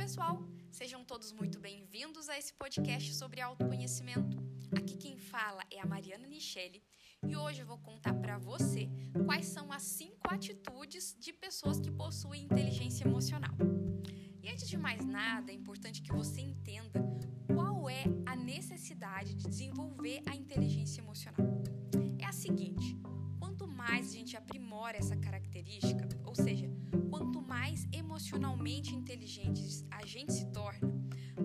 pessoal! Sejam todos muito bem-vindos a esse podcast sobre autoconhecimento. Aqui quem fala é a Mariana Nichelle e hoje eu vou contar para você quais são as cinco atitudes de pessoas que possuem inteligência emocional. E antes de mais nada, é importante que você entenda qual é a necessidade de desenvolver a inteligência emocional. É a seguinte: quanto mais a gente aprimora essa característica, gente se torna,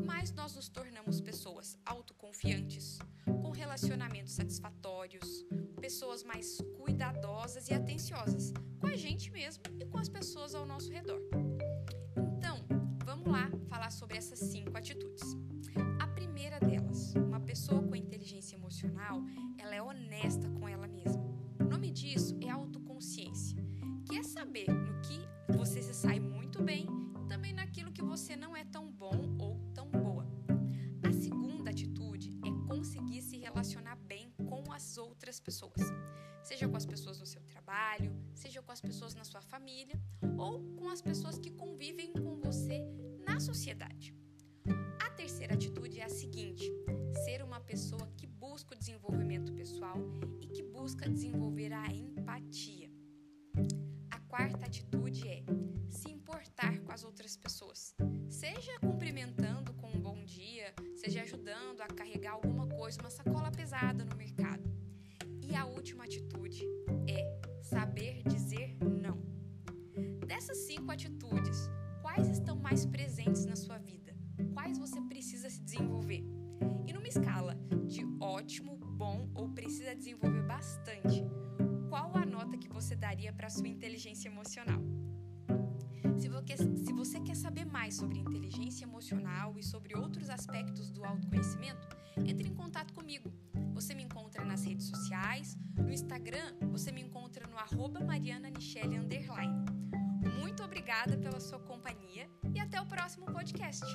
mais nós nos tornamos pessoas autoconfiantes, com relacionamentos satisfatórios, pessoas mais cuidadosas e atenciosas com a gente mesmo e com as pessoas ao nosso redor. Então, vamos lá falar sobre essas cinco atitudes. Pessoas, seja com as pessoas no seu trabalho, seja com as pessoas na sua família ou com as pessoas que convivem com você na sociedade. A terceira atitude é a seguinte: ser uma pessoa que busca o desenvolvimento pessoal e que busca desenvolver a empatia. A quarta atitude é se importar com as outras pessoas, seja cumprimentando com um bom dia, seja ajudando a carregar alguma coisa, uma sacola pesada no mercado. A última atitude é saber dizer não. Dessas cinco atitudes, quais estão mais presentes na sua vida? Quais você precisa se desenvolver? E numa escala de ótimo, bom ou precisa desenvolver bastante, qual a nota que você daria para sua inteligência emocional? Se você quer saber mais sobre inteligência emocional e sobre outros aspectos do autoconhecimento, entre em contato comigo. Você me encontra nas redes sociais, no Instagram você me encontra no arroba Muito obrigada pela sua companhia e até o próximo podcast.